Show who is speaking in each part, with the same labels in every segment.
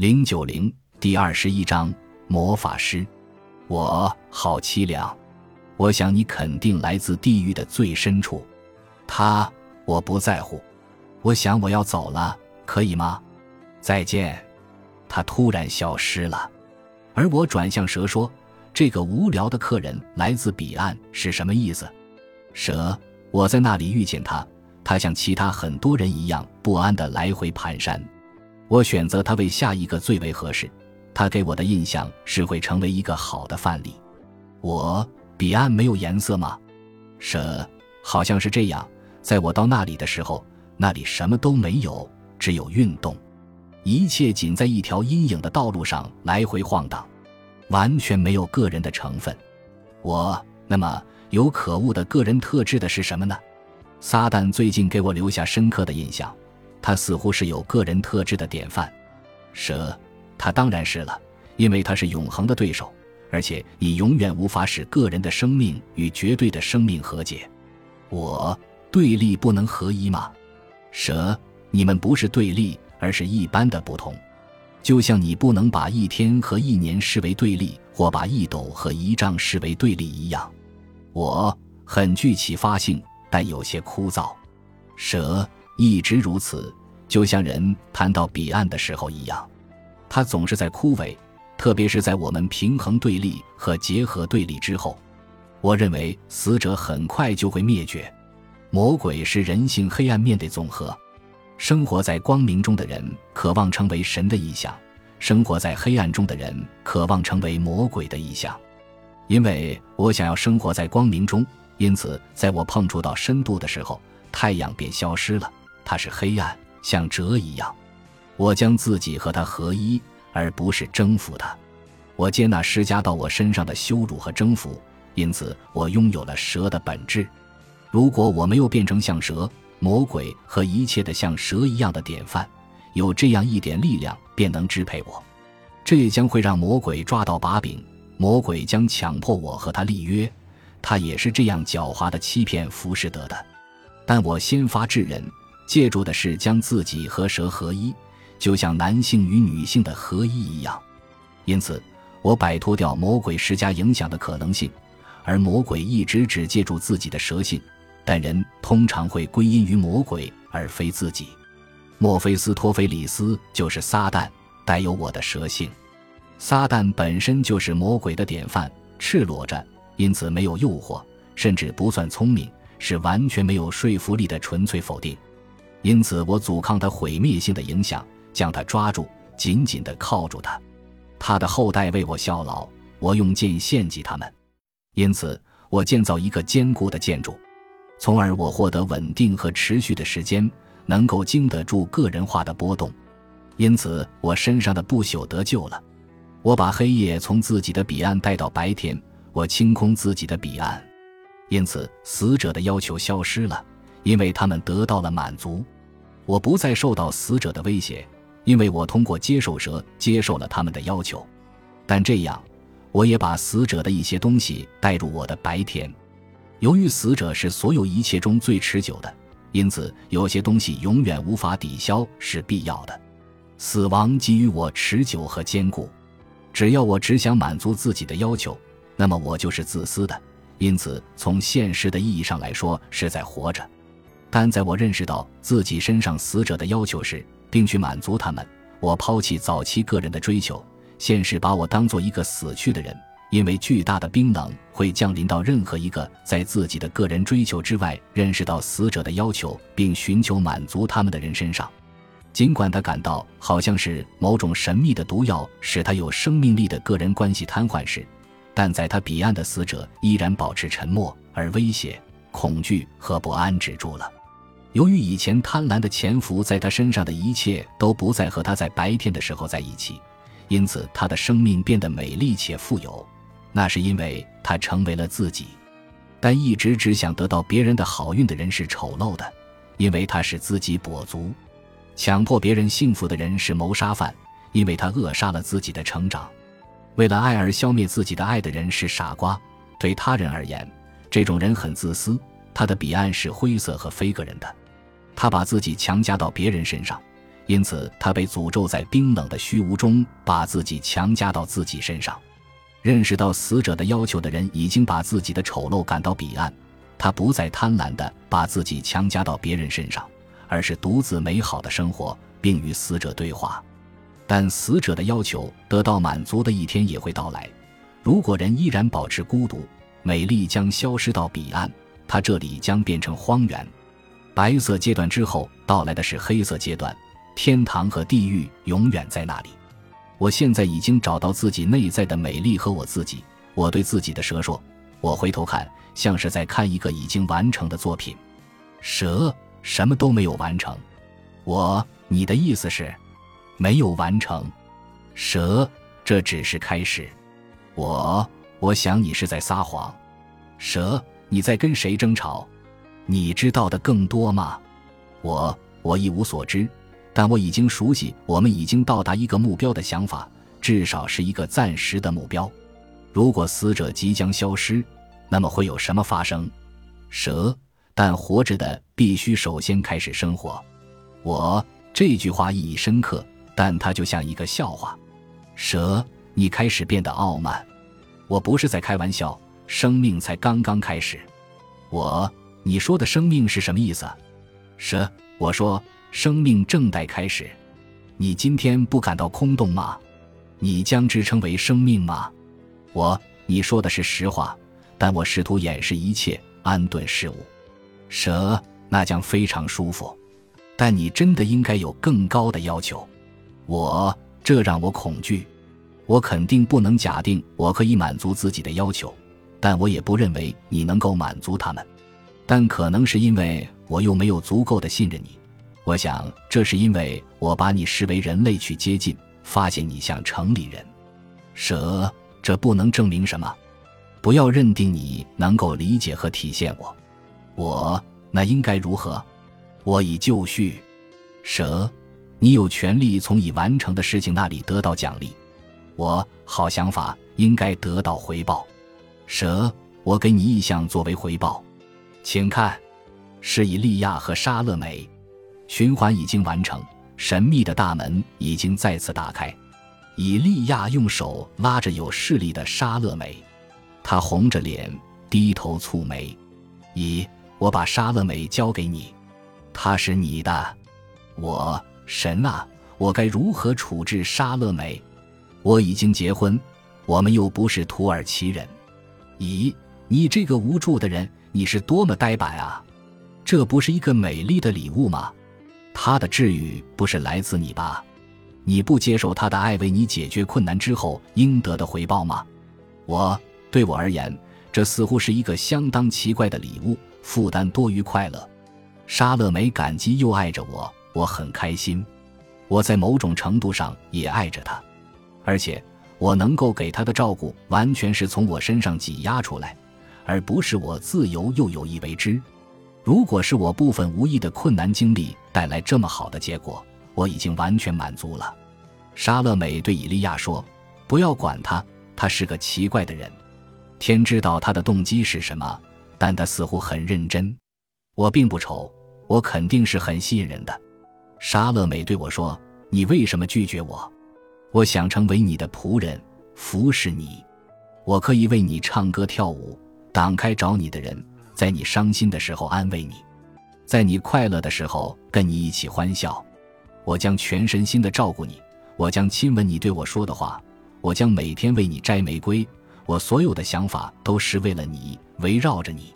Speaker 1: 零九零第二十一章魔法师，我好凄凉。我想你肯定来自地狱的最深处。他，我不在乎。我想我要走了，可以吗？再见。他突然消失了，而我转向蛇说：“这个无聊的客人来自彼岸是什么意思？”蛇，我在那里遇见他，他像其他很多人一样不安地来回蹒跚。我选择他为下一个最为合适。他给我的印象是会成为一个好的范例。我彼岸没有颜色吗？蛇，好像是这样。在我到那里的时候，那里什么都没有，只有运动，一切仅在一条阴影的道路上来回晃荡，完全没有个人的成分。我那么有可恶的个人特质的是什么呢？撒旦最近给我留下深刻的印象。他似乎是有个人特质的典范，蛇，他当然是了，因为他是永恒的对手，而且你永远无法使个人的生命与绝对的生命和解。我对立不能合一吗？蛇，你们不是对立，而是一般的不同，就像你不能把一天和一年视为对立，或把一斗和一丈视为对立一样。我很具启发性，但有些枯燥。蛇。一直如此，就像人谈到彼岸的时候一样，它总是在枯萎，特别是在我们平衡对立和结合对立之后。我认为死者很快就会灭绝。魔鬼是人性黑暗面的总和。生活在光明中的人渴望成为神的意象，生活在黑暗中的人渴望成为魔鬼的意象。因为我想要生活在光明中，因此在我碰触到深度的时候，太阳便消失了。它是黑暗，像蛇一样。我将自己和它合一，而不是征服它。我接纳施加到我身上的羞辱和征服，因此我拥有了蛇的本质。如果我没有变成像蛇、魔鬼和一切的像蛇一样的典范，有这样一点力量便能支配我，这也将会让魔鬼抓到把柄。魔鬼将强迫我和他立约，他也是这样狡猾的欺骗浮士德的。但我先发制人。借助的是将自己和蛇合一，就像男性与女性的合一一样。因此，我摆脱掉魔鬼施加影响的可能性，而魔鬼一直只借助自己的蛇性。但人通常会归因于魔鬼而非自己。墨菲斯托菲里斯就是撒旦，带有我的蛇性。撒旦本身就是魔鬼的典范，赤裸着，因此没有诱惑，甚至不算聪明，是完全没有说服力的纯粹否定。因此，我阻抗他毁灭性的影响，将他抓住，紧紧地靠住他。他的后代为我效劳，我用剑献祭他们。因此，我建造一个坚固的建筑，从而我获得稳定和持续的时间，能够经得住个人化的波动。因此，我身上的不朽得救了。我把黑夜从自己的彼岸带到白天，我清空自己的彼岸。因此，死者的要求消失了。因为他们得到了满足，我不再受到死者的威胁，因为我通过接受蛇接受了他们的要求。但这样，我也把死者的一些东西带入我的白天。由于死者是所有一切中最持久的，因此有些东西永远无法抵消是必要的。死亡给予我持久和坚固。只要我只想满足自己的要求，那么我就是自私的。因此，从现实的意义上来说，是在活着。但在我认识到自己身上死者的要求时，并去满足他们，我抛弃早期个人的追求。现实把我当做一个死去的人，因为巨大的冰冷会降临到任何一个在自己的个人追求之外认识到死者的要求并寻求满足他们的人身上。尽管他感到好像是某种神秘的毒药使他有生命力的个人关系瘫痪时，但在他彼岸的死者依然保持沉默，而威胁、恐惧和不安止住了。由于以前贪婪的潜伏在他身上的一切都不再和他在白天的时候在一起，因此他的生命变得美丽且富有。那是因为他成为了自己。但一直只想得到别人的好运的人是丑陋的，因为他使自己跛足。强迫别人幸福的人是谋杀犯，因为他扼杀了自己的成长。为了爱而消灭自己的爱的人是傻瓜。对他人而言，这种人很自私。他的彼岸是灰色和非个人的。他把自己强加到别人身上，因此他被诅咒在冰冷的虚无中，把自己强加到自己身上。认识到死者的要求的人已经把自己的丑陋赶到彼岸，他不再贪婪地把自己强加到别人身上，而是独自美好的生活，并与死者对话。但死者的要求得到满足的一天也会到来。如果人依然保持孤独，美丽将消失到彼岸，它这里将变成荒原。白色阶段之后到来的是黑色阶段，天堂和地狱永远在那里。我现在已经找到自己内在的美丽和我自己。我对自己的蛇说：“我回头看，像是在看一个已经完成的作品。”蛇什么都没有完成。我，你的意思是，没有完成？蛇，这只是开始。我，我想你是在撒谎。蛇，你在跟谁争吵？你知道的更多吗？我，我一无所知。但我已经熟悉我们已经到达一个目标的想法，至少是一个暂时的目标。如果死者即将消失，那么会有什么发生？蛇，但活着的必须首先开始生活。我这句话意义深刻，但它就像一个笑话。蛇，你开始变得傲慢。我不是在开玩笑，生命才刚刚开始。我，你说的生命是什么意思？蛇，我说。生命正待开始，你今天不感到空洞吗？你将之称为生命吗？我，你说的是实话，但我试图掩饰一切，安顿事物。蛇，那将非常舒服，但你真的应该有更高的要求。我，这让我恐惧。我肯定不能假定我可以满足自己的要求，但我也不认为你能够满足他们。但可能是因为我又没有足够的信任你。我想，这是因为我把你视为人类去接近，发现你像城里人。蛇，这不能证明什么。不要认定你能够理解和体现我。我那应该如何？我已就绪。蛇，你有权利从已完成的事情那里得到奖励。我好想法，应该得到回报。蛇，我给你意向作为回报。请看，是以利亚和沙勒美。循环已经完成，神秘的大门已经再次打开。以利亚用手拉着有势力的沙勒美，他红着脸低头蹙眉。以我把沙勒美交给你，她是你的。我神啊，我该如何处置沙勒美？我已经结婚，我们又不是土耳其人。咦，你这个无助的人，你是多么呆板啊！这不是一个美丽的礼物吗？他的治愈不是来自你吧？你不接受他的爱为你解决困难之后应得的回报吗？我对我而言，这似乎是一个相当奇怪的礼物，负担多于快乐。沙乐美感激又爱着我，我很开心。我在某种程度上也爱着他，而且我能够给他的照顾完全是从我身上挤压出来，而不是我自由又有意为之。如果是我部分无意的困难经历带来这么好的结果，我已经完全满足了。沙乐美对伊利亚说：“不要管他，他是个奇怪的人。天知道他的动机是什么，但他似乎很认真。我并不丑，我肯定是很吸引人的。”沙乐美对我说：“你为什么拒绝我？我想成为你的仆人，服侍你。我可以为你唱歌跳舞，挡开找你的人。”在你伤心的时候安慰你，在你快乐的时候跟你一起欢笑，我将全身心的照顾你，我将亲吻你对我说的话，我将每天为你摘玫瑰，我所有的想法都是为了你，围绕着你。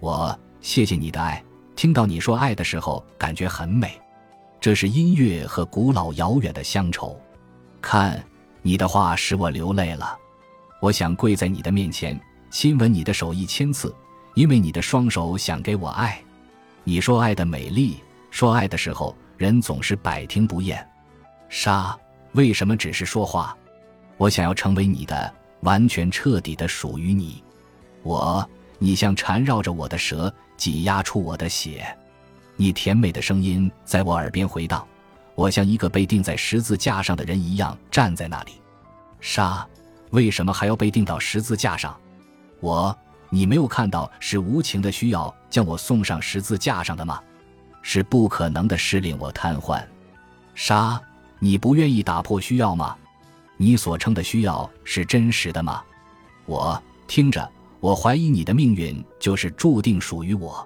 Speaker 1: 我谢谢你的爱，听到你说爱的时候感觉很美，这是音乐和古老遥远的乡愁。看，你的话使我流泪了，我想跪在你的面前亲吻你的手一千次。因为你的双手想给我爱，你说爱的美丽，说爱的时候人总是百听不厌。沙，为什么只是说话？我想要成为你的，完全彻底的属于你。我，你像缠绕着我的蛇，挤压出我的血。你甜美的声音在我耳边回荡，我像一个被钉在十字架上的人一样站在那里。沙，为什么还要被钉到十字架上？我。你没有看到是无情的需要将我送上十字架上的吗？是不可能的事令我瘫痪。沙，你不愿意打破需要吗？你所称的需要是真实的吗？我听着，我怀疑你的命运就是注定属于我。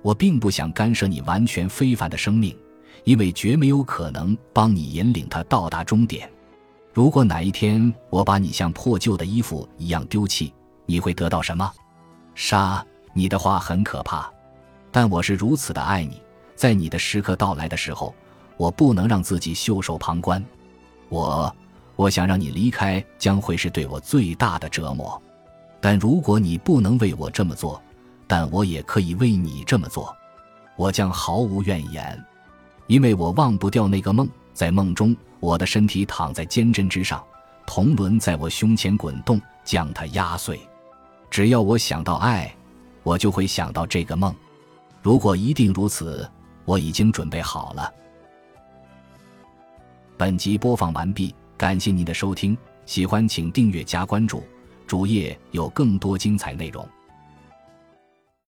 Speaker 1: 我并不想干涉你完全非凡的生命，因为绝没有可能帮你引领他到达终点。如果哪一天我把你像破旧的衣服一样丢弃，你会得到什么？杀，你的话很可怕，但我是如此的爱你，在你的时刻到来的时候，我不能让自己袖手旁观。我，我想让你离开，将会是对我最大的折磨。但如果你不能为我这么做，但我也可以为你这么做，我将毫无怨言，因为我忘不掉那个梦。在梦中，我的身体躺在坚贞之上，铜轮在我胸前滚动，将它压碎。只要我想到爱，我就会想到这个梦。如果一定如此，我已经准备好了。本集播放完毕，感谢您的收听，喜欢请订阅加关注，主页有更多精彩内容。